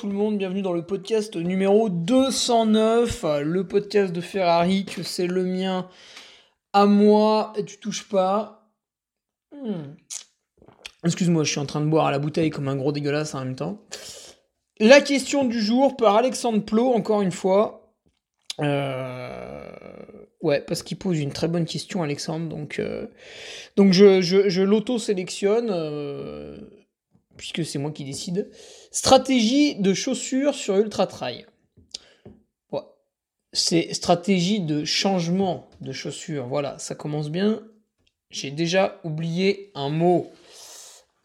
Tout le monde, bienvenue dans le podcast numéro 209, le podcast de Ferrari, que c'est le mien à moi et tu touches pas. Hmm. Excuse-moi, je suis en train de boire à la bouteille comme un gros dégueulasse en même temps. La question du jour par Alexandre Plot, encore une fois. Euh, ouais, parce qu'il pose une très bonne question, Alexandre. Donc, euh, donc je, je, l'auto-sélectionne. Euh, puisque c'est moi qui décide. Stratégie de chaussures sur Ultra Trail. C'est stratégie de changement de chaussures. Voilà, ça commence bien. J'ai déjà oublié un mot.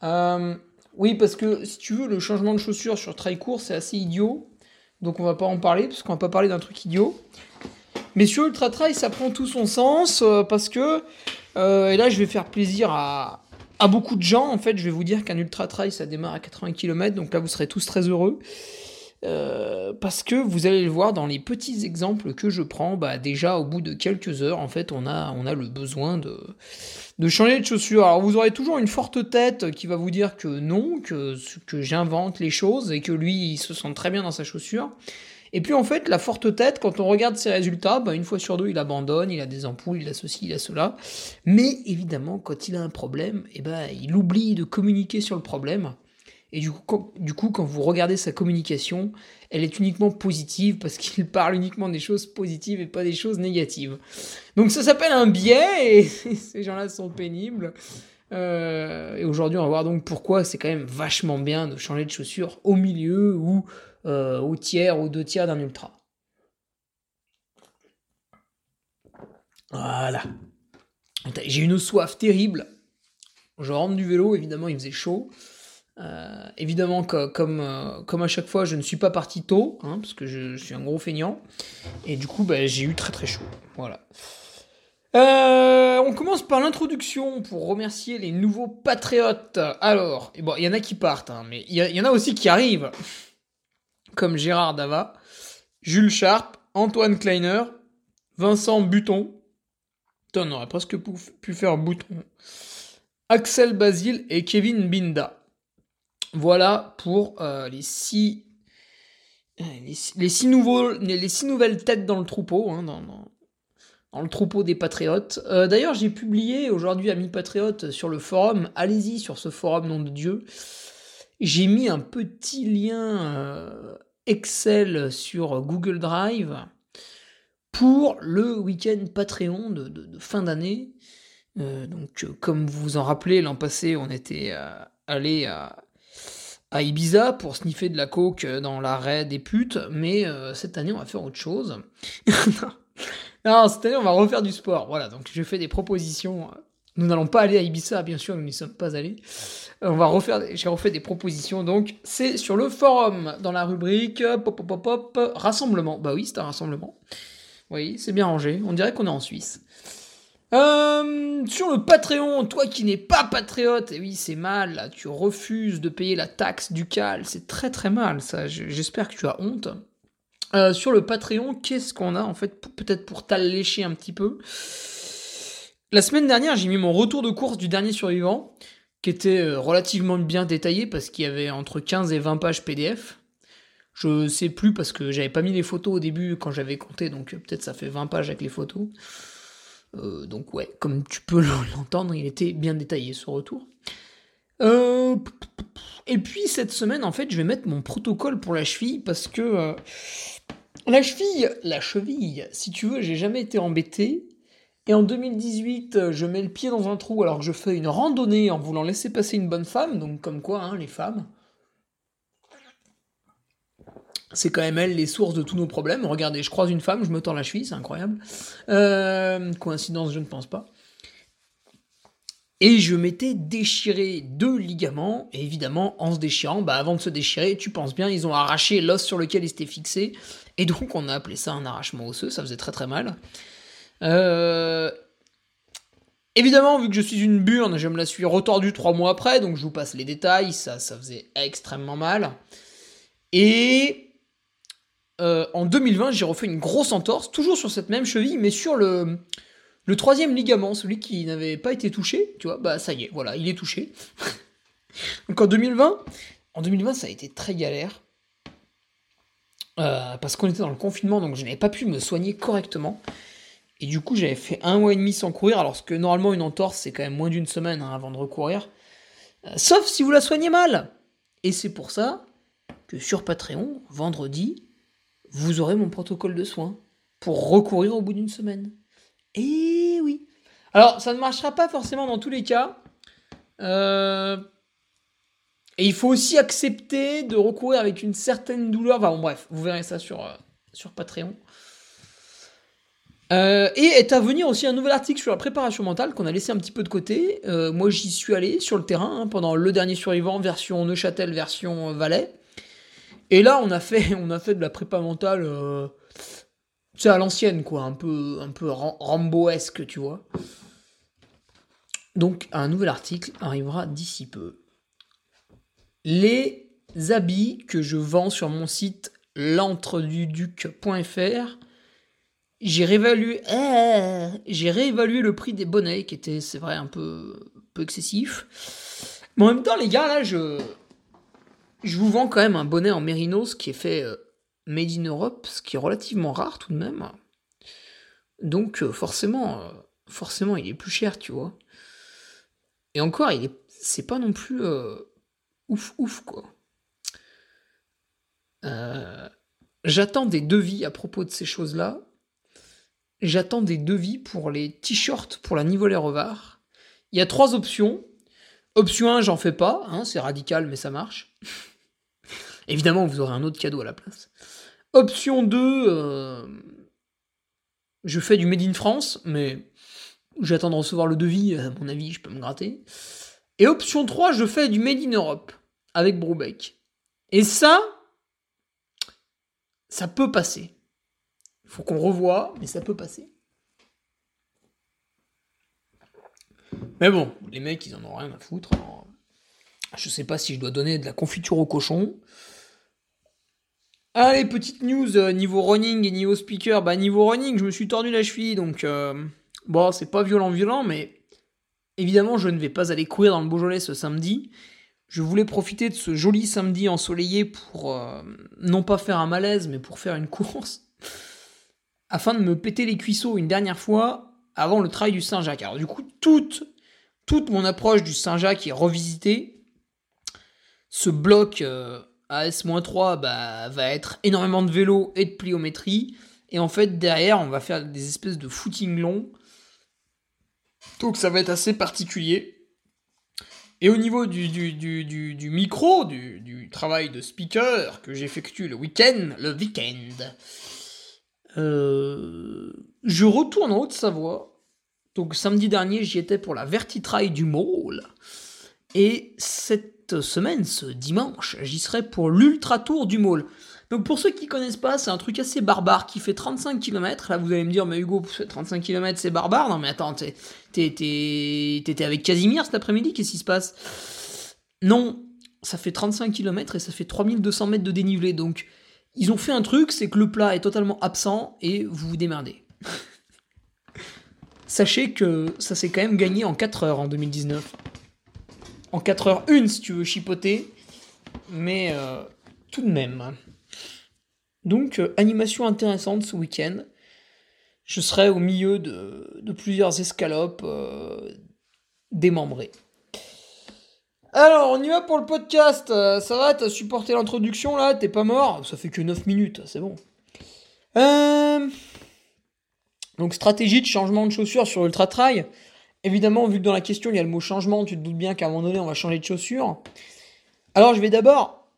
Euh, oui, parce que si tu veux, le changement de chaussures sur trail court, c'est assez idiot. Donc on va pas en parler, parce qu'on va pas parler d'un truc idiot. Mais sur Ultra Trail, ça prend tout son sens, euh, parce que, euh, et là je vais faire plaisir à, à beaucoup de gens, en fait, je vais vous dire qu'un ultra trail, ça démarre à 80 km, donc là, vous serez tous très heureux. Euh, parce que vous allez le voir dans les petits exemples que je prends, bah déjà au bout de quelques heures, en fait, on a, on a le besoin de, de changer de chaussures. Alors vous aurez toujours une forte tête qui va vous dire que non, que, que j'invente les choses et que lui, il se sent très bien dans sa chaussure. Et puis en fait, la forte tête, quand on regarde ses résultats, bah, une fois sur deux, il abandonne, il a des ampoules, il a ceci, il a cela. Mais évidemment, quand il a un problème, eh ben, il oublie de communiquer sur le problème. Et du coup, du coup, quand vous regardez sa communication, elle est uniquement positive parce qu'il parle uniquement des choses positives et pas des choses négatives. Donc ça s'appelle un biais et ces gens-là sont pénibles. Euh, et aujourd'hui, on va voir donc pourquoi c'est quand même vachement bien de changer de chaussures au milieu ou euh, au tiers ou deux tiers d'un ultra. Voilà. J'ai une soif terrible. Je rentre du vélo, évidemment il faisait chaud. Euh, évidemment, comme, euh, comme à chaque fois, je ne suis pas parti tôt, hein, parce que je, suis un gros feignant. Et du coup, bah, j'ai eu très très chaud. Voilà. on commence par l'introduction pour remercier les nouveaux patriotes. Alors, bon, il y en a qui partent, hein, mais il y, en a aussi qui arrivent comme Gérard Dava, Jules Sharp, Antoine Kleiner, Vincent Buton, on aurait presque pu faire Bouton, Axel Basile et Kevin Binda. Voilà pour euh, les six les, six nouveaux, les, six nouvelles têtes dans le troupeau, hein, dans, le troupeau des patriotes. Euh, d'ailleurs, j'ai publié aujourd'hui Amis Patriotes sur le forum. Allez-y sur ce forum, nom de Dieu. J'ai mis un petit lien euh, Excel sur Google Drive pour le week-end Patreon de, fin d'année. Euh, donc, euh, comme vous vous en rappelez, l'an passé, on était allé à, Ibiza pour sniffer de la coke dans l'arrêt des putes, mais cette année, on va faire autre chose. non, cette année, on va refaire du sport. Voilà, donc je fais des propositions nous n'allons pas aller à Ibiza, bien sûr, nous n'y sommes pas allés. Euh, on va refaire, j'ai refait des propositions, donc c'est sur le forum, dans la rubrique pop, pop, pop, pop, rassemblement. Bah oui, c'est un rassemblement. Oui, c'est bien rangé, on dirait qu'on est en Suisse. Euh, sur le Patreon, toi qui n'es pas patriote, et oui, c'est mal, tu refuses de payer la taxe ducale, c'est très très mal, ça, j'espère que tu as honte. Euh, sur le Patreon, qu'est-ce qu'on a, en fait, peut-être pour t'allécher un petit peu? La semaine dernière, j'ai mis mon retour de course du dernier survivant, qui était euh, relativement bien détaillé parce qu'il y avait entre 15 et 20 pages PDF. Je sais plus parce que j'avais pas mis les photos au début quand j'avais compté, donc euh, peut-être ça fait 20 pages avec les photos. Euh, donc ouais, comme tu peux l'entendre, il était bien détaillé ce retour. et puis cette semaine, en fait, je vais mettre mon protocole pour la cheville parce que la cheville, la cheville, si tu veux, j'ai jamais été embêté. Et en 2018, je mets le pied dans un trou alors que je fais une randonnée en voulant laisser passer une bonne femme, donc comme quoi, hein, les femmes. C'est quand même elles les sources de tous nos problèmes. Regardez, je croise une femme, je me tords la cheville, c'est incroyable. Euh, coïncidence, je ne pense pas. Et je m'étais déchiré deux ligaments, et évidemment, en se déchirant, bah avant de se déchirer, tu penses bien, ils ont arraché l'os sur lequel ils s'étaient fixés, et donc on a appelé ça un arrachement osseux, ça faisait très très mal. Euh, évidemment, vu que je suis une burne, je me la suis retordue trois mois après, donc je vous passe les détails, ça, ça faisait extrêmement mal. Et euh, en 2020, j'ai refait une grosse entorse, toujours sur cette même cheville, mais sur le, troisième ligament, celui qui n'avait pas été touché, tu vois, bah ça y est, voilà, il est touché. Donc en 2020, en 2020, ça a été très galère. Euh, parce qu'on était dans le confinement, donc je n'avais pas pu me soigner correctement. Et du coup, j'avais fait un mois et demi sans courir, alors que normalement, une entorse, c'est quand même moins d'une semaine hein, avant de recourir. Euh, sauf si vous la soignez mal. Et c'est pour ça que sur Patreon, vendredi, vous aurez mon protocole de soins pour recourir au bout d'une semaine. Et oui. Alors, ça ne marchera pas forcément dans tous les cas. Euh, et il faut aussi accepter de recourir avec une certaine douleur. Enfin bon, bref, vous verrez ça sur, euh, sur Patreon. Euh, et est à venir aussi un nouvel article sur la préparation mentale qu'on a laissé un petit peu de côté. moi, j'y suis allé sur le terrain hein, pendant le dernier survivant, version Neuchâtel, version Valais. Et là, on a fait, on a fait de la prépa mentale c'est à l'ancienne, quoi, un peu, un peu Rambo-esque, tu vois. Donc, un nouvel article arrivera d'ici peu. Les habits que je vends sur mon site l'entreduduc.fr, j'ai réévalué, ah, j'ai réévalué le prix des bonnets, qui était, c'est vrai, un peu, peu excessif. Mais en même temps, les gars, là, je, je vous vends quand même un bonnet en mérinos qui est fait euh, made in Europe, ce qui est relativement rare tout de même. Donc euh, forcément, euh, forcément, il est plus cher, tu vois. Et encore, il est, c'est pas non plus ouf ouf quoi. j'attends des devis à propos de ces choses-là. J'attends des devis pour les t-shirts pour la Nivolée Revard. Il y a trois options. Option 1, j'en fais pas, hein, c'est radical mais ça marche. Évidemment, vous aurez un autre cadeau à la place. Option 2, euh, je fais du Made in France, mais j'attends de recevoir le devis, à mon avis, je peux me gratter. Et option 3, je fais du Made in Europe, avec Brubeck. Et ça, ça peut passer. Il faut qu'on revoie, mais ça peut passer. Mais bon, les mecs, ils en ont rien à foutre. je sais pas si je dois donner de la confiture au cochon. Allez, petite news euh, niveau running et niveau speaker. Bah, niveau running, je me suis tordu la cheville, donc euh, bon, c'est pas violent, violent, mais évidemment, je ne vais pas aller courir dans le Beaujolais ce samedi. Je voulais profiter de ce joli samedi ensoleillé pour euh, non pas faire un malaise, mais pour faire une course, afin de me péter les cuisseaux une dernière fois avant le trail du Saint-Jacques. Alors, du coup, toute, toute mon approche du Saint-Jacques est revisitée. Ce bloc AS-3 bah, va être énormément de vélo et de pliométrie. Et en fait, derrière, on va faire des espèces de footing longs. Donc ça va être assez particulier. Et au niveau du, du, micro, du, travail de speaker que j'effectue le week-end, le week-end, euh, je retourne en Haute-Savoie. Donc samedi dernier, j'y étais pour la Vertitrail du Môle. Et cette semaine, ce dimanche, j'y serai pour l'Ultra Tour du Môle. Donc pour ceux qui connaissent pas, c'est un truc assez barbare qui fait 35 km. Là vous allez me dire, mais Hugo, 35 km c'est barbare. Non mais attends, t'étais avec Casimir cet après-midi, qu'est-ce qui se passe? Non, ça fait 35 km et ça fait 3200 mètres de dénivelé. Donc ils ont fait un truc, c'est que le plat est totalement absent et vous vous démerdez. sachez que ça s'est quand même gagné en 4 heures en 2019. En 4 heures 1 si tu veux chipoter, mais euh, tout de même. Donc, euh, animation intéressante ce week-end. Je serai au milieu de, plusieurs escalopes euh, démembrées. Alors, on y va pour le podcast. Euh, ça va, t'as supporté l'introduction là? T'es pas mort? Ça fait que 9 minutes, c'est bon. Donc, stratégie de changement de chaussures sur Ultra Trail. Évidemment, vu que dans la question il y a le mot changement, tu te doutes bien qu'à un moment donné on va changer de chaussures. Alors, je vais d'abord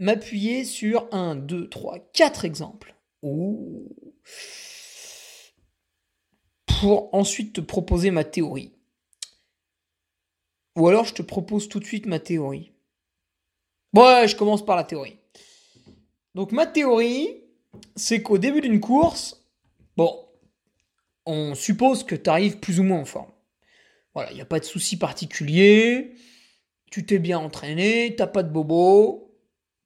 m'appuyer sur un, deux, trois, quatre exemples. Pour ensuite te proposer ma théorie. Ou alors je te propose tout de suite ma théorie. Ouais, je commence par la théorie. Donc ma théorie, c'est qu'au début d'une course, bon, on suppose que tu arrives plus ou moins en forme. Voilà, il n'y a pas de souci particulier, tu t'es bien entraîné, t'as pas de bobo,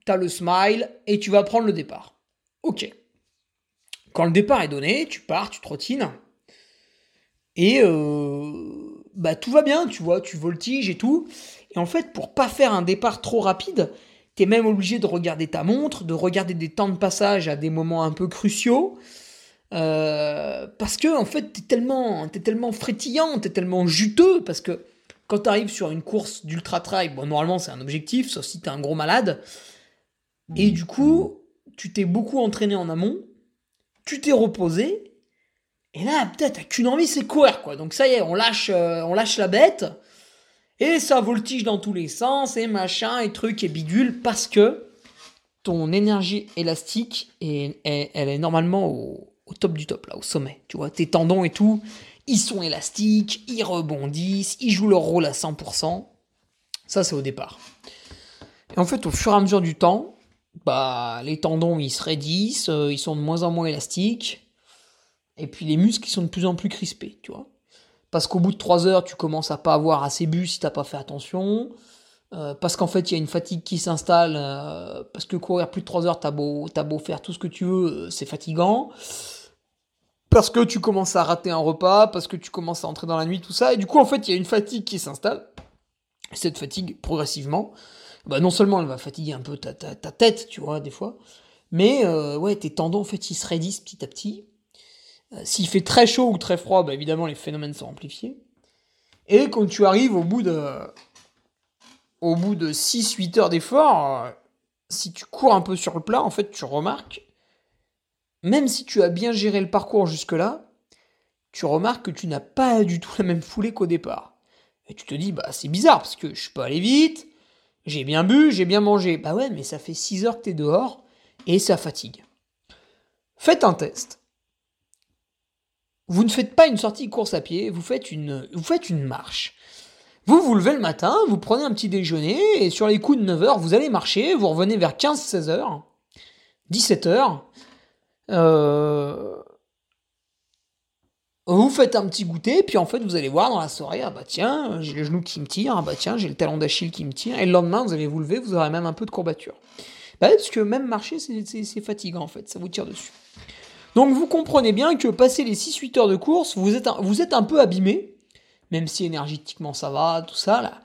tu le smile et tu vas prendre le départ. Ok. Quand le départ est donné, tu pars, tu trottines. Et euh, bah tout va bien, tu vois, tu voltiges et tout. Et en fait, pour pas faire un départ trop rapide, tu es même obligé de regarder ta montre, de regarder des temps de passage à des moments un peu cruciaux. Euh, parce que en fait, t'es tellement, es tellement frétillant, t'es tellement juteux, parce que quand tu arrives sur une course d'ultra trail, bon normalement c'est un objectif, sauf si t'es un gros malade, et du coup, tu t'es beaucoup entraîné en amont, tu t'es reposé, et là, peut-être, t'as qu'une envie, c'est courir, quoi. Donc ça y est, on lâche, euh, on lâche la bête, et ça voltige dans tous les sens, et machin, et truc, et bidule, parce que ton énergie élastique, est, elle est normalement au, top du top, là, au sommet. Tu vois, tes tendons et tout, ils sont élastiques, ils rebondissent, ils jouent leur rôle à 100%. Ça, c'est au départ. Et en fait, au fur et à mesure du temps, bah, les tendons ils se raidissent, euh, ils sont de moins en moins élastiques, et puis les muscles ils sont de plus en plus crispés, tu vois. Parce qu'au bout de 3 heures, tu commences à pas avoir assez bu si t'as pas fait attention. Euh, parce qu'en fait, il y a une fatigue qui s'installe. Euh, parce que courir plus de 3 heures, t'as beau, faire tout ce que tu veux, c'est fatigant. Parce que tu commences à rater un repas, parce que tu commences à entrer dans la nuit, tout ça. Et du coup, en fait, il y a une fatigue qui s'installe. Cette fatigue, progressivement, bah, non seulement elle va fatiguer un peu ta, tête, tu vois, des fois, mais euh, ouais, tes tendons, en fait, ils se raidissent petit à petit. Euh, s'il fait très chaud ou très froid, bah, évidemment, les phénomènes sont amplifiés. Et quand tu arrives au bout de, au bout de 6-8 heures d'effort, euh, si tu cours un peu sur le plat, en fait, tu remarques, même si tu as bien géré le parcours jusque-là, tu remarques que tu n'as pas du tout la même foulée qu'au départ. Et tu te dis, bah c'est bizarre, parce que je suis pas allé vite, j'ai bien bu, j'ai bien mangé. Bah ouais, mais ça fait 6 heures que t'es dehors et ça fatigue. Faites un test. Vous ne faites pas une sortie course à pied, vous faites une, marche. Vous vous levez le matin, vous prenez un petit déjeuner et sur les coups de 9 heures, vous allez marcher, vous revenez vers 15-16 heures, 17 heures. Euh, vous faites un petit goûter, puis en fait, vous allez voir dans la soirée, ah bah tiens, j'ai le genou qui me tire, ah bah tiens, j'ai le talon d'Achille qui me tire, et le lendemain, vous allez vous lever, vous aurez même un peu de courbature. Bah, parce que même marcher, c'est fatigant en fait, ça vous tire dessus. Donc vous comprenez bien que passer les 6-8 heures de course, vous êtes, un, peu abîmé, même si énergétiquement ça va, tout ça, là.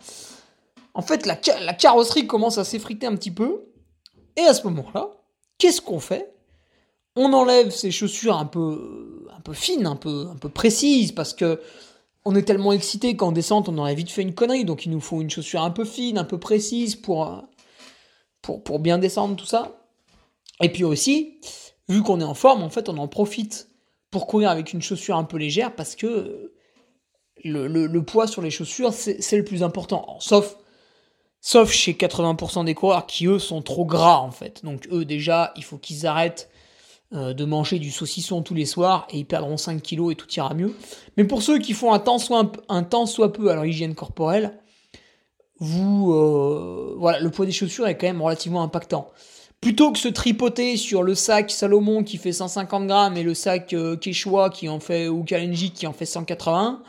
En fait, la, carrosserie commence à s'effriter un petit peu, et à ce moment-là, qu'est-ce qu'on fait? On enlève ces chaussures un peu, un peu fines, un peu, un précises, parce que on est tellement excité qu'en descente, on aurait vite fait une connerie, donc il nous faut une chaussure un peu fine, un peu précise pour, pour, pour bien descendre tout ça. Et puis aussi, vu qu'on est en forme, en fait, on en profite pour courir avec une chaussure un peu légère, parce que le, le, poids sur les chaussures, c'est le plus important. sauf, chez 80% des coureurs qui, eux, sont trop gras, en fait. Donc, eux, déjà, il faut qu'ils arrêtent euh, de manger du saucisson tous les soirs et ils perdront 5 kilos et tout ira mieux. Mais pour ceux qui font un temps soit, peu à leur hygiène corporelle, vous, euh, le poids des chaussures est quand même relativement impactant. Plutôt que se tripoter sur le sac Salomon qui fait 150 grammes et le sac euh, qui en fait, ou Kalenji qui en fait 180,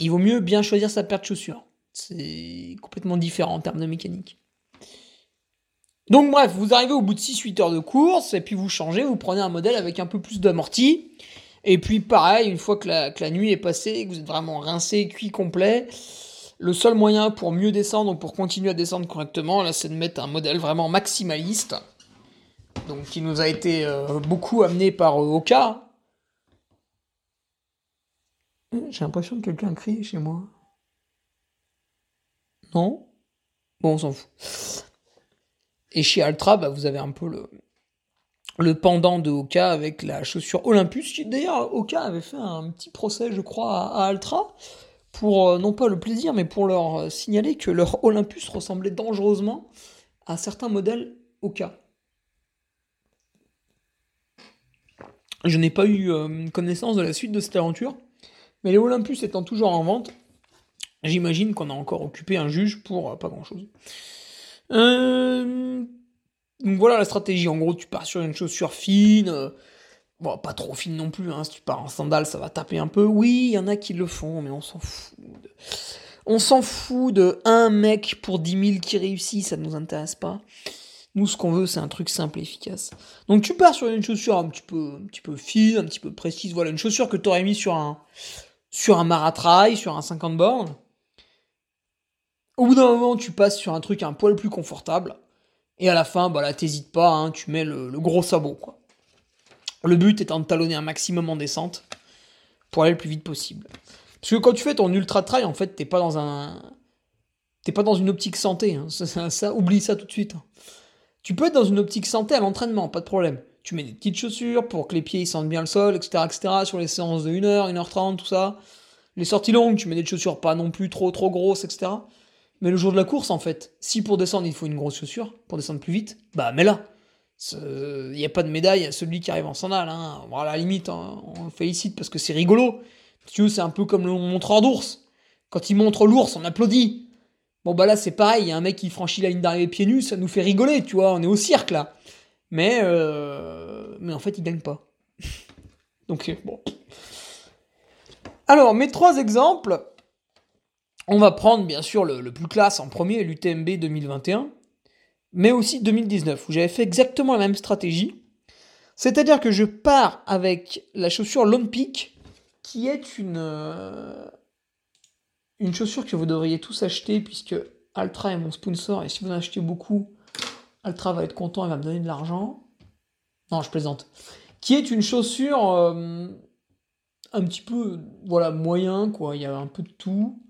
il vaut mieux bien choisir sa paire de chaussures. C'est complètement différent en termes de mécanique. Donc bref, vous arrivez au bout de 6-8 heures de course, et puis vous changez, vous prenez un modèle avec un peu plus d'amorti, Et puis pareil, une fois que la, que la nuit est passée, que vous êtes vraiment rincé, cuit complet, le seul moyen pour mieux descendre, donc pour continuer à descendre correctement, là, c'est de mettre un modèle vraiment maximaliste, donc qui nous a été euh, beaucoup amené par euh, Oka. J'ai l'impression que quelqu'un crie chez moi. Non? Bon, on s'en fout. Et chez Altra, bah, vous avez un peu le, le pendant de Oka avec la chaussure Olympus. D'ailleurs, Oka avait fait un petit procès, je crois, à, Altra, pour euh, non pas le plaisir, mais pour leur euh, signaler que leur Olympus ressemblait dangereusement à certains modèles Oka. Je n'ai pas eu euh, connaissance de la suite de cette aventure, mais les Olympus étant toujours en vente, j'imagine qu'on a encore occupé un juge pour pas grand-chose. Donc voilà la stratégie. En gros, tu pars sur une chaussure fine. Bon, pas trop fine non plus. Hein. Si tu pars en sandales, ça va taper un peu. Oui, il y en a qui le font, mais on s'en fout. On s'en fout de un mec pour 10 000 qui réussit, ça ne nous intéresse pas. Nous, ce qu'on veut, c'est un truc simple et efficace. Donc, tu pars sur une chaussure un petit peu, un petit peu fine, un petit peu précise. Voilà, une chaussure que tu aurais mis sur un, sur maratrail, sur un 50 bornes. Au bout d'un moment, tu passes sur un truc un poil plus confortable. Et à la fin, bah là, t'hésites pas, hein, tu mets le, gros sabot, quoi. Le but étant de talonner un maximum en descente pour aller le plus vite possible. Parce que quand tu fais ton ultra trail, en fait, t'es pas dans un. T'es pas dans une optique santé. Hein. Ça, oublie ça tout de suite. Hein. Tu peux être dans une optique santé à l'entraînement, pas de problème. Tu mets des petites chaussures pour que les pieds sentent bien le sol, etc., etc., sur les séances de 1h, 1h30, tout ça. Les sorties longues, tu mets des chaussures pas non plus trop trop grosses, etc. Mais le jour de la course, en fait, si pour descendre il faut une grosse chaussure, pour descendre plus vite, bah mets-la. Il n'y a pas de médaille à celui qui arrive en sandales. Hein. à la limite, hein, on le félicite parce que c'est rigolo. Tu vois, c'est un peu comme le montreur d'ours. Quand il montre l'ours, on applaudit. Bon, bah là, c'est pareil. Il y a un mec qui franchit la ligne d'arrivée pieds nus, ça nous fait rigoler, tu vois. On est au cirque, là. Mais, euh... mais en fait, il gagne pas. Donc, bon. Alors, mes trois exemples on va prendre bien sûr le, plus classe en premier, l'UTMB 2021, mais aussi 2019, où j'avais fait exactement la même stratégie. C'est-à-dire que je pars avec la chaussure Lone Peak, qui est une, euh, une chaussure que vous devriez tous acheter, puisque Altra est mon sponsor, et si vous en achetez beaucoup, Altra va être content, et va me donner de l'argent. Non, je plaisante. Qui est une chaussure euh, un petit peu, voilà, moyen, quoi. Il y a un peu de tout.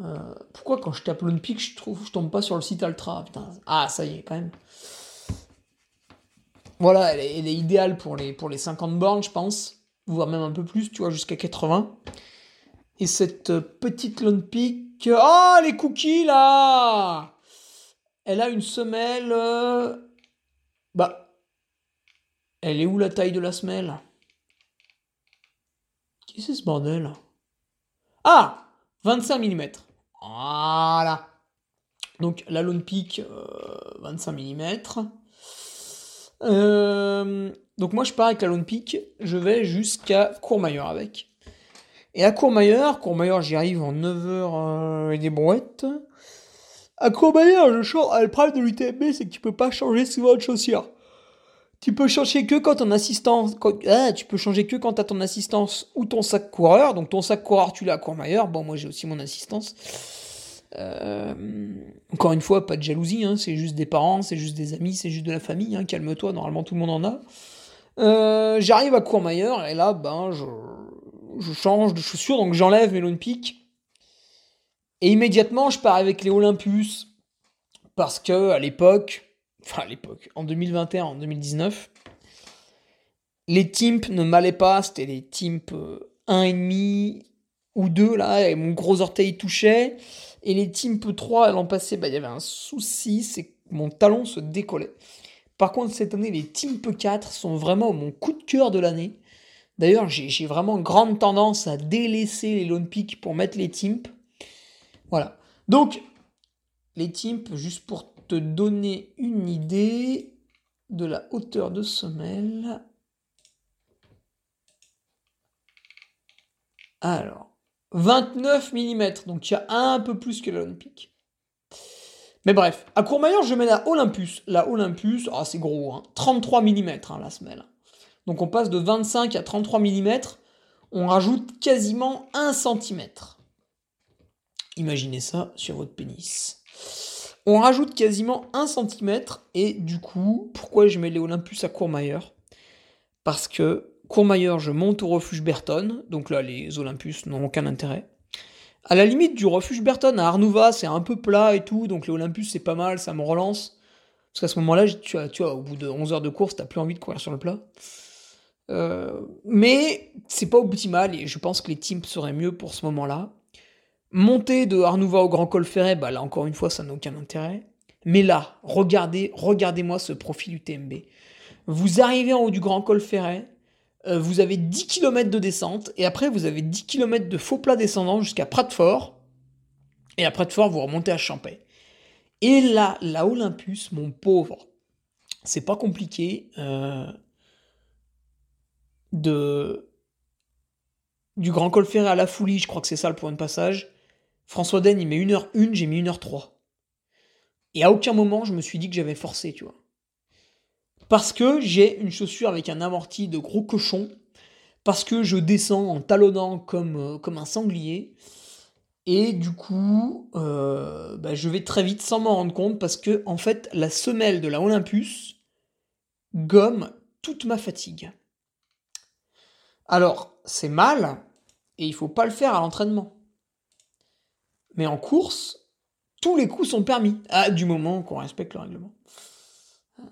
Euh, pourquoi quand je tape Peak, je trouve je tombe pas sur le site Altra Ah, ça y est, quand même. Voilà, elle est, idéale pour les, pour les 50 bornes, je pense. Voire même un peu plus, tu vois, jusqu'à 80. Et cette petite Peak... Oh, les cookies, là Elle a une semelle... Euh, bah... Elle est où la taille de la semelle? Qu'est-ce que c'est ce bordel? Ah 25 mm. Voilà. Donc la Lone Peak, 25 mm. donc moi je pars avec la Lone Peak, je vais jusqu'à Courmayeur avec. Et à Courmayeur, Courmayeur j'y arrive en 9h euh, et des brouettes. À Courmayeur, je change. Le problème de l'UTMB, c'est que tu peux pas changer souvent de chaussures. Tu peux changer que quand ton ah, tu peux changer que quand t'as ton assistance ou ton sac coureur. Donc ton sac coureur, tu l'as à Courmayeur. Bon, moi j'ai aussi mon assistance. Euh, encore une fois, pas de jalousie, hein, c'est juste des parents, c'est juste des amis, c'est juste de la famille. Hein, calme-toi, normalement tout le monde en a. Euh, j'arrive à Courmayeur et là, ben, je, change de chaussures, donc j'enlève mes Lone Peak. Et immédiatement, je pars avec les Olympus parce que à l'époque, enfin à l'époque, en 2021, en 2019, les Timp ne m'allaient pas, c'était les Timp 1,5 euh, ou 2 là, et mon gros orteil touchait. Et les Timp 3, l'an passé, bah, il y avait un souci, c'est que mon talon se décollait. Par contre, cette année, les Timp 4 sont vraiment mon coup de cœur de l'année. D'ailleurs, j'ai vraiment grande tendance à délaisser les Lone Peak pour mettre les Timp. Voilà. Donc, les Timp, juste pour donner une idée de la hauteur de semelle. Alors, 29 mm, donc il y a un peu plus que l'Olympique. Mais bref, à Courmayeur, je mets la Olympus. La Olympus, ah, c'est gros, hein, 33 mm hein, la semelle. Donc on passe de 25 à 33 mm. on rajoute quasiment 1 cm. Imaginez ça sur votre pénis. On rajoute quasiment 1 cm et du coup, pourquoi je mets les Olympus à Courmayeur? Parce que Courmayeur, je monte au refuge Berton, donc là les Olympus n'ont aucun intérêt. À la limite du refuge Berton à Arnouva, c'est un peu plat et tout, donc les Olympus c'est pas mal, ça me relance. Parce qu'à ce moment-là, tu vois, au bout de 11 heures de course, t'as plus envie de courir sur le plat. Euh, mais c'est pas optimal et je pense que les teams seraient mieux pour ce moment-là. Monter de Arnouva au Grand Col Ferret, bah là encore une fois, ça n'a aucun intérêt. Mais là, regardez, regardez-moi ce profil UTMB. Vous arrivez en haut du Grand Col Ferret, euh, vous avez 10 km de descente, et après vous avez 10 km de faux plat descendant jusqu'à Pratfort, et à Pratfort vous remontez à Champais. Et là, la Olympus, mon pauvre, c'est pas compliqué. Euh, du Grand Col Ferret à la Foulie, je crois que c'est ça le point de passage. François Den, il met 1h1, j'ai mis 1h3. Et à aucun moment, je me suis dit que j'avais forcé, tu vois. Parce que j'ai une chaussure avec un amorti de gros cochon. Parce que je descends en talonnant comme, euh, un sanglier. Et du coup, euh, bah, je vais très vite sans m'en rendre compte parce que, en fait, la semelle de la Olympus gomme toute ma fatigue. Alors, c'est mal, et il faut pas le faire à l'entraînement. Mais en course, tous les coups sont permis, du moment qu'on respecte le règlement. Euh,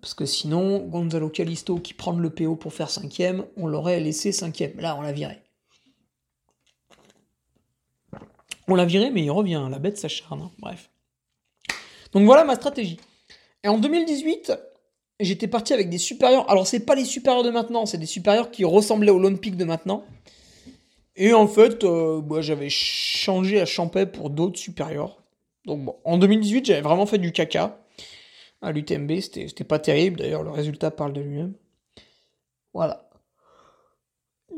parce que sinon, Gonzalo Calisto qui prend le PO pour faire cinquième, on l'aurait laissé cinquième. Là, on l'a viré. On l'a viré, mais il revient. La bête s'acharne. Hein. Bref. Donc voilà ma stratégie. Et en 2018, j'étais parti avec des supérieurs. Alors, c'est pas les supérieurs de maintenant, c'est des supérieurs qui ressemblaient aux Lone de maintenant. Et en fait, euh, bah, j'avais changé à Champais pour d'autres supérieurs. Donc bon, en 2018, j'avais vraiment fait du caca à l'UTMB. C'était pas terrible, d'ailleurs, le résultat parle de lui-même. Voilà.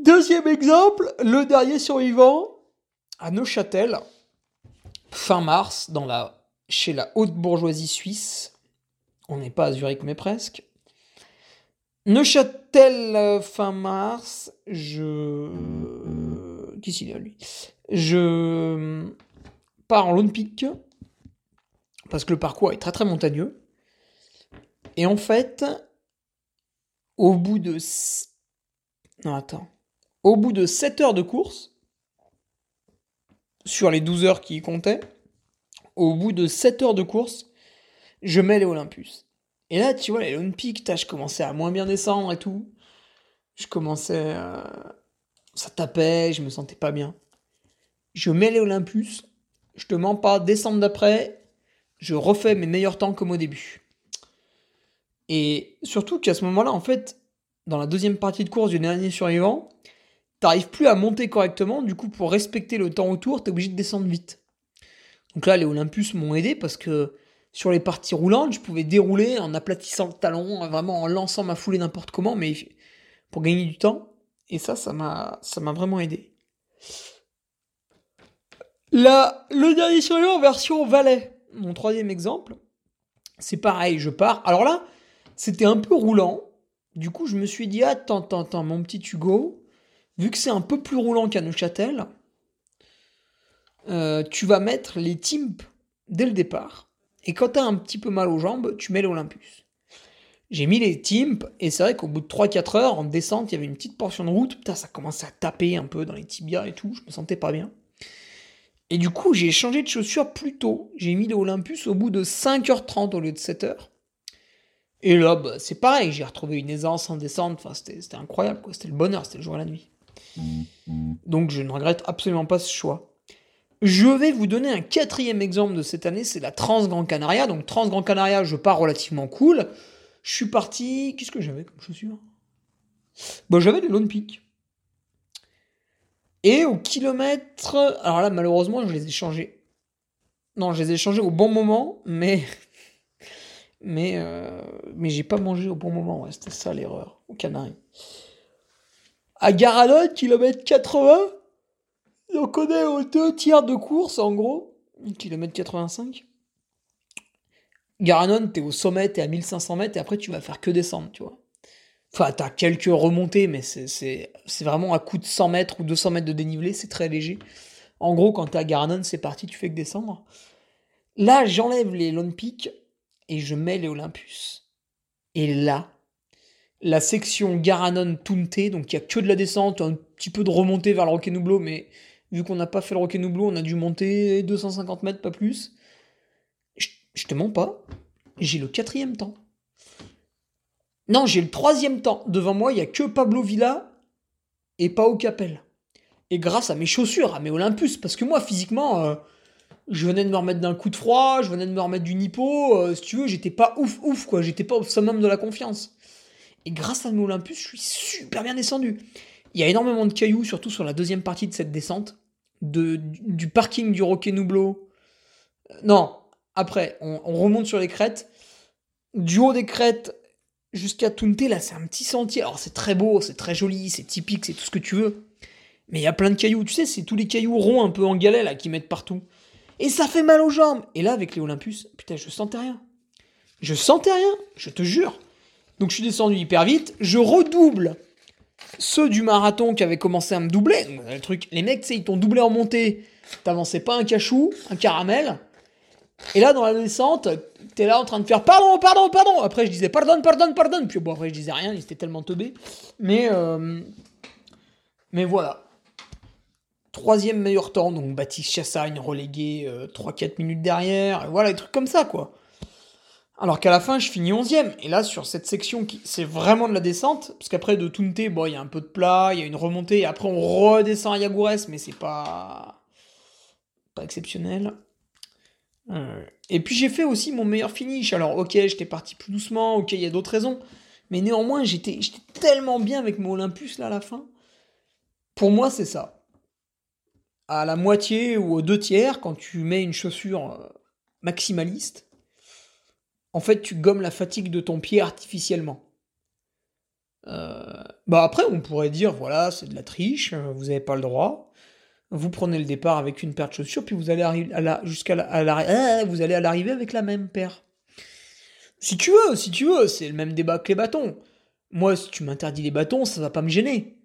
Deuxième exemple, le dernier survivant à Neuchâtel, fin mars, chez la haute bourgeoisie suisse. On n'est pas à Zurich, mais presque. Neuchâtel, euh, fin mars, je Qu'est-ce qu'il a lui Je pars en Lone Peak parce que le parcours est très très montagneux. Et en fait, au bout de non attends, au bout de 7 heures de course sur les 12 heures qui comptaient, au bout de 7 heures de course, je mets les Olympus. Et là, tu vois, les Lone Peak, je commençais à moins bien descendre et tout. Je commençais à ça tapait, je me sentais pas bien. Je mets les Olympus, je te mens pas, décembre d'après, je refais mes meilleurs temps comme au début. Et surtout qu'à ce moment-là, en fait, dans la deuxième partie de course du dernier survivant, t'arrives plus à monter correctement, du coup, pour respecter le temps autour, t'es obligé de descendre vite. Donc là, les Olympus m'ont aidé parce que sur les parties roulantes, je pouvais dérouler en aplatissant le talon, vraiment en lançant ma foulée n'importe comment, mais pour gagner du temps. Et ça, ça m'a, vraiment aidé. Là, le dernier survivant en version Valais, mon troisième exemple, c'est pareil, je pars. Alors là, c'était un peu roulant. Du coup, je me suis dit, attends, attends, attends, mon petit Hugo, vu que c'est un peu plus roulant qu'à Neuchâtel, euh, tu vas mettre les timps dès le départ. Et quand t'as un petit peu mal aux jambes, tu mets l'Olympus. J'ai mis les timps, et c'est vrai qu'au bout de 3-4 heures, en descente, il y avait une petite portion de route, putain, ça commençait à taper un peu dans les tibias et tout, je me sentais pas bien. Et du coup, j'ai changé de chaussures plus tôt. J'ai mis l'Olympus au bout de 5h30 au lieu de 7h. Et là, bah, c'est pareil, j'ai retrouvé une aisance en descente, enfin, c'était incroyable. C'était le bonheur, c'était le jour et la nuit. Donc, je ne regrette absolument pas ce choix. Je vais vous donner un quatrième exemple de cette année, c'est la Trans Grand Canaria. Donc, Trans Grand Canaria, je pars relativement cool. Je suis parti. Qu'est-ce que j'avais comme chaussures? Bon, j'avais des Lone Peak. Et au kilomètre. Alors là, malheureusement, je les ai changés. Non, je les ai changés au bon moment, mais. Mais, euh... mais j'ai pas mangé au bon moment. Ouais, c'était ça l'erreur, au Canaries. À Garadon, kilomètre 80. Donc on est aux deux tiers de course, en gros. Kilomètre 85. Garanon, t'es au sommet, t'es à 1500 mètres, et après tu vas faire que descendre, tu vois. Enfin, t'as quelques remontées, mais c'est vraiment à coup de 100 mètres ou 200 mètres de dénivelé, c'est très léger. En gros, quand t'es à Garanon, c'est parti, tu fais que descendre. Là, j'enlève les Lone Peak et je mets les Olympus. Et là, la section Garanon-Tunte, donc il n'y a que de la descente, un petit peu de remontée vers le Roque Nublo, mais vu qu'on n'a pas fait le Roque Nublo, on a dû monter 250 mètres, pas plus. Je, te mens pas, j'ai le quatrième temps. Non, j'ai le troisième temps. Devant moi, il n'y a que Pablo Villa et Pao Capel. Et grâce à mes chaussures, à mes Olympus, parce que moi, physiquement, euh, je venais de me remettre d'un coup de froid, je venais de me remettre du nippo, euh, si tu veux, j'étais pas ouf ouf, quoi. J'étais pas au summum de la confiance. Et grâce à mes Olympus, je suis super bien descendu. Il y a énormément de cailloux, surtout sur la deuxième partie de cette descente, de, du parking du Roque Nublo. Euh, non, après, on, on remonte sur les crêtes. Du haut des crêtes jusqu'à Tunte, là, c'est un petit sentier. Alors, c'est très beau, c'est très joli, c'est typique, c'est tout ce que tu veux. Mais il y a plein de cailloux. Tu sais, c'est tous les cailloux ronds un peu en galet, là, qui mettent partout. Et ça fait mal aux jambes. Et là, avec les Olympus, putain, je sentais rien. Je sentais rien, je te jure. Donc, je suis descendu hyper vite. Je redouble ceux du marathon qui avaient commencé à me doubler. Le truc, les mecs, tu sais, ils t'ont doublé en montée. T'avançais pas un cachou, un caramel. Et là, dans la descente, t'es là en train de faire pardon, pardon, pardon. Après, je disais pardon, pardon, pardon. Puis bon, après, je disais rien, ils étaient tellement teubés. Mais, euh, mais voilà. Troisième meilleur temps, donc Baptiste Chassagne relégué 3-4 euh, minutes derrière. Voilà, des trucs comme ça, quoi. Alors qu'à la fin, je finis 11ème. Et là, sur cette section, qui c'est vraiment de la descente, parce qu'après, de Tunte, bon, il y a un peu de plat, il y a une remontée, et après, on redescend à Yagoures, mais c'est pas. pas exceptionnel. Euh, et puis j'ai fait aussi mon meilleur finish. Alors ok, j'étais parti plus doucement, ok, il y a d'autres raisons. Mais néanmoins, j'étais tellement bien avec mon Olympus là à la fin. Pour moi, c'est ça. À la moitié ou aux deux tiers, quand tu mets une chaussure euh, maximaliste, en fait, tu gommes la fatigue de ton pied artificiellement. Euh, bah après, on pourrait dire, voilà, c'est de la triche, vous n'avez pas le droit vous prenez le départ avec une paire de chaussures, puis vous allez arriver à la, jusqu'à la, à vous allez à l'arrivée avec la même paire. Si tu veux, si tu veux, c'est le même débat que les bâtons. Moi, si tu m'interdis les bâtons, ça va pas me gêner.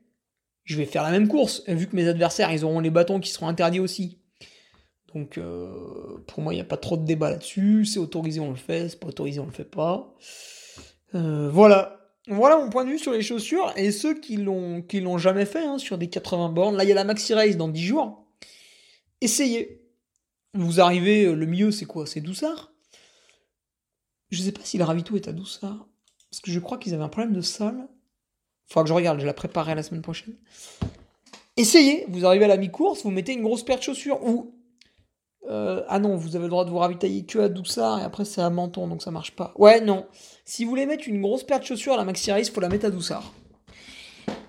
Je vais faire la même course, vu que mes adversaires, ils auront les bâtons qui seront interdits aussi. Donc, euh, pour moi, il n'y a pas trop de débat là-dessus. C'est autorisé, on le fait. C'est pas autorisé, on le fait pas. Euh, voilà. Voilà mon point de vue sur les chaussures et ceux qui l'ont l'ont jamais fait hein, sur des 80 bornes. Là, il y a la Maxi Race dans 10 jours. Essayez. Vous arrivez, euh, le mieux c'est quoi? C'est Doussard? Je sais pas si le ravito est à Doussard. Parce que je crois qu'ils avaient un problème de sol. Faudra que je regarde, je la préparerai la semaine prochaine. Essayez, vous arrivez à la mi-course, vous mettez une grosse paire de chaussures ou euh, ah non, vous avez le droit de vous ravitailler que à Doussard et après c'est à Menton donc ça marche pas. Ouais, non. Si vous voulez mettre une grosse paire de chaussures à la Maxi Race, faut la mettre à Doussard.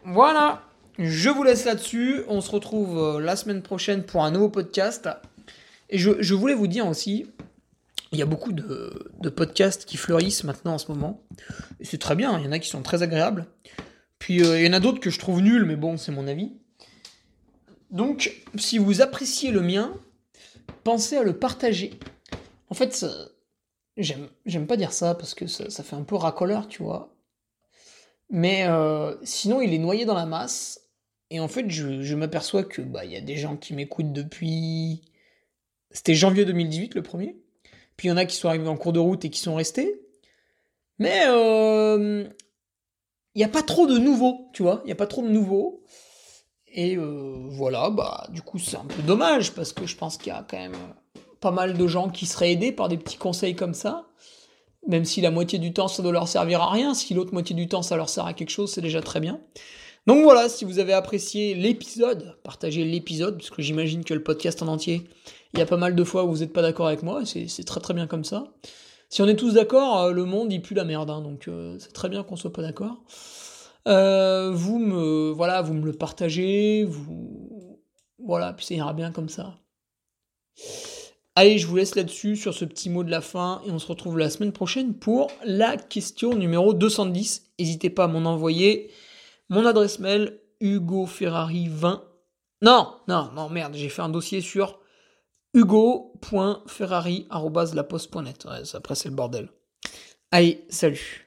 Voilà. Je vous laisse là-dessus. On se retrouve euh, la semaine prochaine pour un nouveau podcast. Et je, voulais vous dire aussi, il y a beaucoup de, podcasts qui fleurissent maintenant en ce moment. C'est très bien, il y en a qui sont très agréables. Puis euh, il y en a d'autres que je trouve nuls, mais bon, c'est mon avis. Donc, si vous appréciez le mien, pensez à le partager. En fait, j'aime pas dire ça parce que ça, fait un peu racoleur, tu vois. Mais euh, sinon, il est noyé dans la masse. Et en fait, je, m'aperçois que bah y a des gens qui m'écoutent depuis. C'était janvier 2018 le premier. Puis il y en a qui sont arrivés en cours de route et qui sont restés. Mais euh, il n'y a pas trop de nouveaux, tu vois. Il n'y a pas trop de nouveaux. Et euh, voilà, bah, du coup, c'est un peu dommage parce que je pense qu'il y a quand même pas mal de gens qui seraient aidés par des petits conseils comme ça. Même si la moitié du temps, ça doit leur servir à rien. Si l'autre moitié du temps, ça leur sert à quelque chose, c'est déjà très bien. Donc voilà, si vous avez apprécié l'épisode, partagez l'épisode, parce que j'imagine que le podcast en entier, il y a pas mal de fois où vous n'êtes pas d'accord avec moi, et c'est très très bien comme ça. Si on est tous d'accord, euh, le monde il pue la merde, hein, donc euh, c'est très bien qu'on soit pas d'accord. Euh, vous me voilà, vous me le partagez, vous voilà, puis ça ira bien comme ça. Allez, je vous laisse là-dessus sur ce petit mot de la fin et on se retrouve la semaine prochaine pour la question numéro 210. N'hésitez pas à m'en envoyer mon adresse mail hugoferrari20. Non, non, non, merde, j'ai fait un dossier sur hugo.ferrari.laposte.net. Après c'est le bordel. Allez, salut.